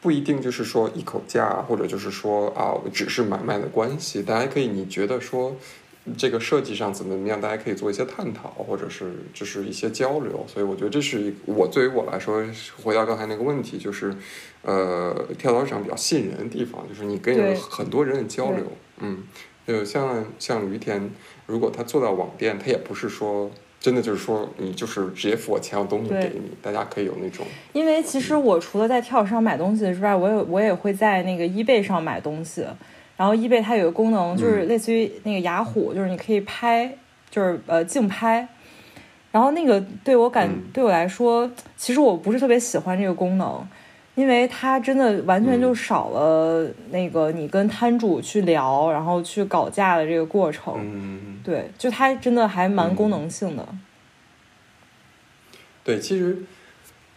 不一定就是说一口价，或者就是说啊，只是买卖的关系。大家可以，你觉得说这个设计上怎么怎么样，大家可以做一些探讨，或者是就是一些交流。所以我觉得这是一我对于我来说，回到刚才那个问题，就是呃，跳蚤市场比较吸引人的地方，就是你跟对很多人的交流。嗯，就像像于田，如果他做到网店，他也不是说。真的就是说，你就是直接付我钱，我东西给你，大家可以有那种因为其实我除了在跳蚤上买东西之外，我也我也会在那个 eBay 上买东西。然后 eBay 它有个功能，就是类似于那个雅虎，就是你可以拍，就是呃竞拍。然后那个对我感、嗯对我来说，其实我不是特别喜欢这个功能，因为它真的完全就少了那个你跟摊主去聊，然后去搞价的这个过程。嗯。对，就它真的还蛮嗯功能性的。对，其实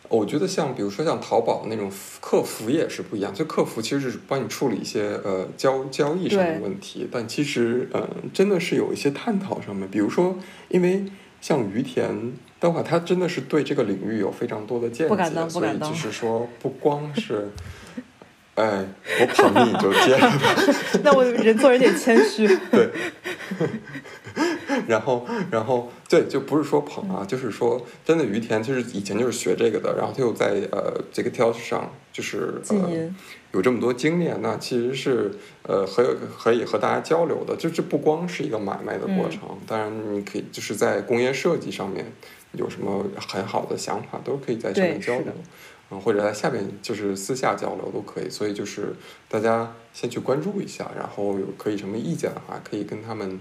我觉得像比如说像淘宝那种客服也是不一样，就客服其实是帮你处理一些呃交交易上的问题，但其实呃真的是有一些探讨上面，比如说因为像于田的话，他真的是对这个领域有非常多的见不敢当解，所以不敢当就是说不光是。哎，我捧你你就接了吧。那我人做人得谦虚。对，然后，然后，对，就不是说捧啊，就是说，真的于田就是以前就是学这个的，然后他又在呃这个跳蚤市场就是呃，有这么多经验，那其实是呃和可以和大家交流的，就这不光是一个买卖的过程，当然你可以就是在工业设计上面有什么很好的想法，都可以在上面交流。嗯，或者在下边就是私下交流都可以，所以就是大家先去关注一下，然后有可以什么意见的话，可以跟他们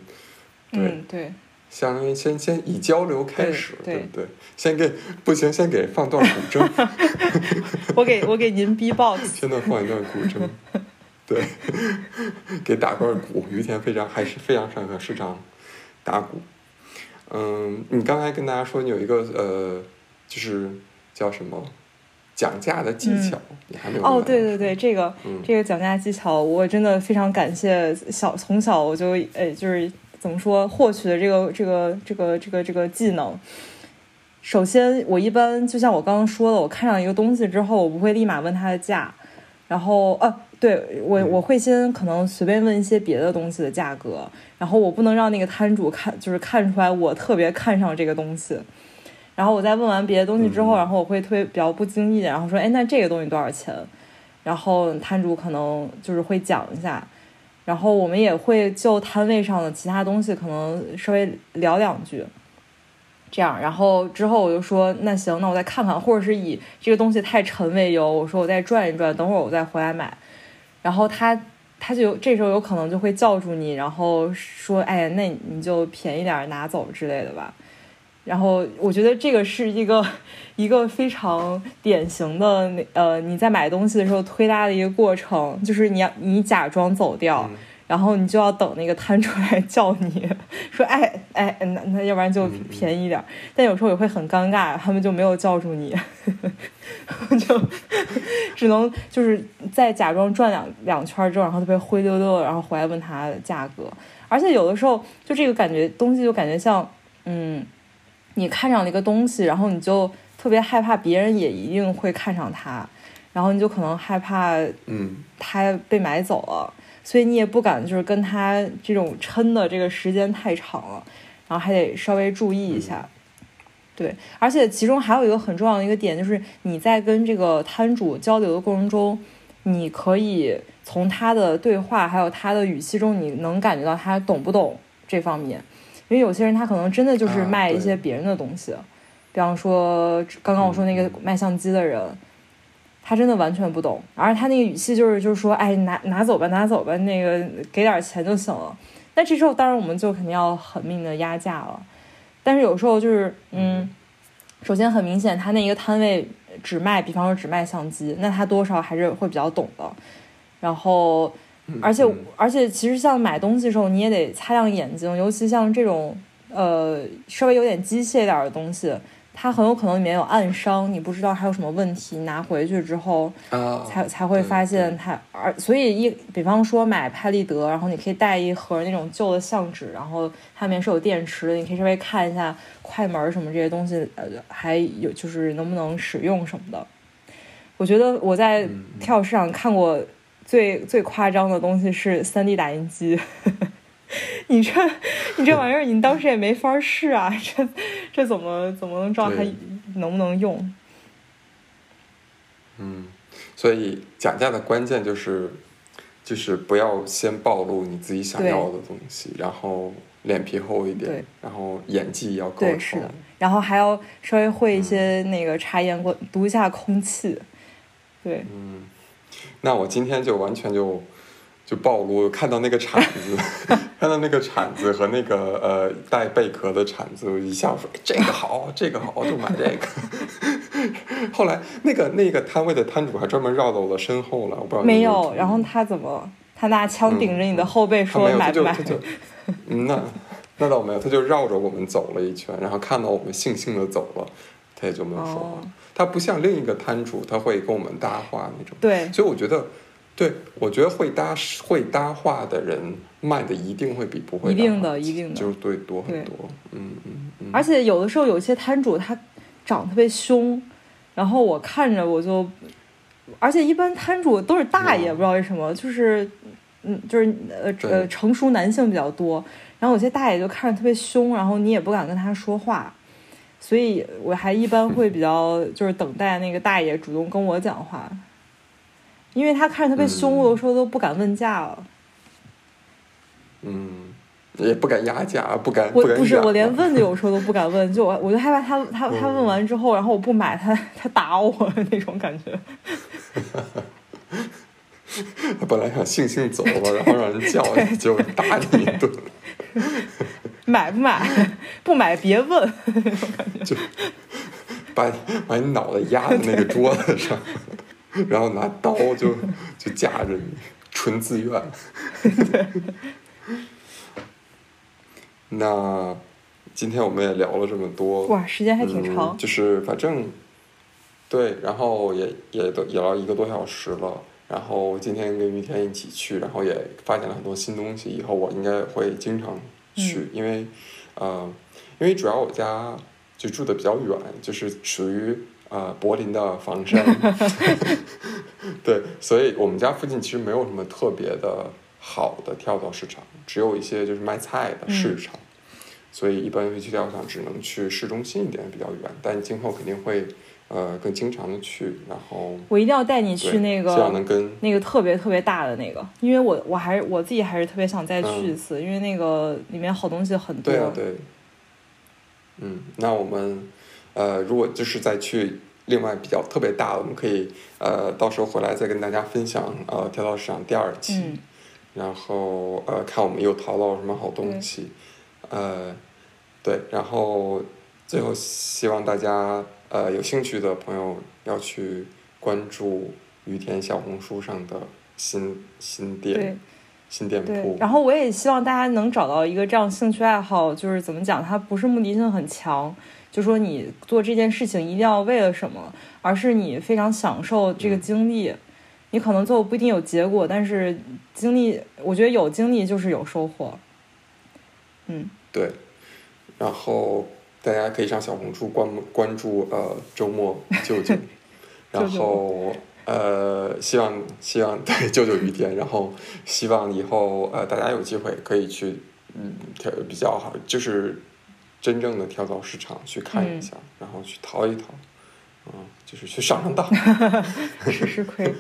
对嗯，对，相当于先先以交流开始，对不对？先给不行，先给放段古筝，我给我给您 B box。现在放一段古筝，对，给打段鼓。于田非常还是非常擅长市场打鼓。嗯，你刚才跟大家说你有一个呃，就是叫什么讲价的技巧，你还没有哦，对对对，这个嗯这个讲价技巧，我真的非常感谢小从小我就呃就是怎么说获取的这个这个这个这个这个技能。首先，我一般就像我刚刚说的，我看上一个东西之后，我不会立马问它的价，然后呃，对我嗯我会先可能随便问一些别的东西的价格，然后我不能让那个摊主看就是看出来我特别看上这个东西。然后我在问完别的东西之后，嗯然后我会特别比较不经意的，然后说，哎，那这个东西多少钱？然后摊主可能就是会讲一下，然后我们也会就摊位上的其他东西可能稍微聊两句，这样，然后之后我就说，那行，那我再看看，或者是以这个东西太沉为由，我说我再转一转，等会儿我再回来买，然后他。他就这时候有可能就会叫住你，然后说：“哎，那你就便宜点拿走之类的吧。”然后我觉得这个是一个 一个非常典型的那呃你在买东西的时候推拉的一个过程，就是你要你假装走掉，嗯。然后你就要等那个摊主来叫你 说哎哎那那要不然就便宜点儿，但有时候也会很尴尬，他们就没有叫住你，就只能就是再假装转两两圈之后，然后特别灰溜溜的，然后回来问他价格，而且有的时候就这个感觉东西就感觉像嗯。你看上了一个东西，然后你就特别害怕别人也一定会看上它，然后你就可能害怕嗯它被买走了，所以你也不敢就是跟它这种撑的这个时间太长了，然后还得稍微注意一下。对，而且其中还有一个很重要的一个点，就是你在跟这个摊主交流的过程中，你可以从他的对话还有他的语气中，你能感觉到他懂不懂这方面。因为有些人他可能真的就是啊卖一些别人的东西，比方说刚刚我说那个卖相机的人，他真的完全不懂，而他那个语气就是就是说，哎，拿拿走吧，拿走吧，那个给点钱就行了。那这时候当然我们就肯定要狠命的压价了。但是有时候就是，嗯，首先很明显，他那一个摊位只卖，比方说只卖相机，那他多少还是会比较懂的。然后，而且嗯而且其实像买东西的时候，你也得擦亮眼睛，尤其像这种呃稍微有点机械一点的东西，它很有可能里面有暗伤，你不知道还有什么问题，拿回去之后啊，才才会发现它。而所以一比方说买拍立得，然后你可以带一盒那种旧的相纸，然后它里面是有电池的，你可以稍微看一下快门什么这些东西，呃，还有就是能不能使用什么的。我觉得我在嗯跳蚤市场看过最最夸张的东西是 3D 打印机。你这你这玩意儿，你当时也没法试啊！这这怎么怎么能知道它能不能用？嗯，所以讲价的关键就是，就是不要先暴露你自己想要的东西，然后脸皮厚一点，然后演技要够对，是的。然后还要稍微会一些那个察言观，读一下空气。对，嗯，那我今天就完全就就暴露，看到那个铲子，看到那个铲子和那个呃带贝壳的铲子，我一下说哎这个好，这个好，就买这个。后来那个那个摊位的摊主还专门绕到我的身后了，我不知道你没有。然后他怎么？他拿枪顶着你的后背说买不买？他就他就，嗯，那那倒没有，他就绕着我们走了一圈，然后看到我们悻悻的走了，他也就没有说话。哦他不像另一个摊主，他会跟我们搭话那种。对所以我觉得，对我觉得会搭会搭话的人卖的一定会比不会一定的一定的就是对多很多。嗯嗯嗯。而且有的时候有些摊主他长得特别凶，然后我看着我就，而且一般摊主都是大爷，嗯不知道为什么，就是嗯，就是呃呃成熟男性比较多，然后有些大爷就看着特别凶，然后你也不敢跟他说话。所以我还一般会比较就是等待那个大爷主动跟我讲话，因为他看着特别凶，嗯我有时候都不敢问价了。嗯，也不敢压价，不敢我敢不是我连问的有时候都不敢问，就我我就害怕他他他问完之后，然后我不买，他 他打我那种感觉。他 本来想悻悻走了，然后让人叫，结果打你一顿。买不买？不买别问。就把把你脑袋压在那个桌子上，然后拿刀就就架着你，纯自愿。那今天我们也聊了这么多，哇，时间还挺嗯长。就是反正对，然后也也都也聊一个多小时了。然后今天跟于天一起去，然后也发现了很多新东西。以后我应该会经常去，嗯因为呃，因为主要我家就住的比较远，就是属于呃柏林的房 山，对，所以我们家附近其实没有什么特别的好的跳蚤市场，只有一些就是卖菜的市场。所以一般会去跳蚤市场只能去市中心一点，比较远。但今后肯定会呃更经常的去，然后我一定要带你去那希望个能跟那个特别特别大的那个，因为我我还是我自己还是特别想再去一次，因为那个里面好东西很多。对啊对，嗯，那我们呃如果就是再去另外比较特别大的，我们可以呃到时候回来再跟大家分享呃跳蚤市场第二期，嗯，然后呃看我们又淘到什么好东西，呃对，然后最后希望大家呃有兴趣的朋友要去关注雨田小红书上的新新店新店铺，，然后我也希望大家能找到一个这样兴趣爱好，就是怎么讲，它不是目的性很强，就说你做这件事情一定要为了什么，而是你非常享受这个嗯经历。你可能最后不一定有结果，但是经历，我觉得有经历就是有收获。嗯，对，然后大家可以上小红书关关注呃周末 舅舅，然后呃希望希望对舅舅雨天，然后希望以后呃大家有机会可以去嗯跳比较好，就是真正的跳蚤市场去看一下，然后去淘一淘，嗯，就是去上上当。吃吃亏，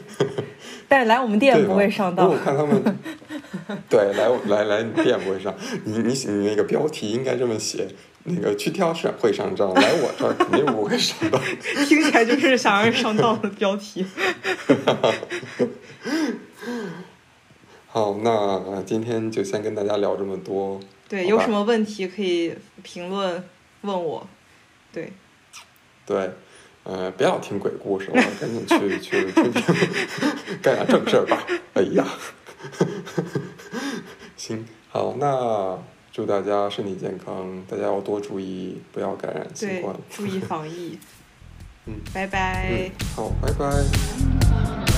但是来我们店不会上当。我当。看他们，对，来我来来你店不会上，你你你那个标题应该这么写，那个去挑选会上当，来我这儿肯定不会上当。听起来就是想让人上当的标题。好，那今天就先跟大家聊这么多。对，有什么问题可以评论问我。对，对，呃，别老听鬼故事了，赶紧去去听听，干点正事儿吧。哎呀，行，好，那祝大家身体健康，大家要多注意，不要感染新对冠。，注意防疫。嗯拜拜。嗯，好，拜拜。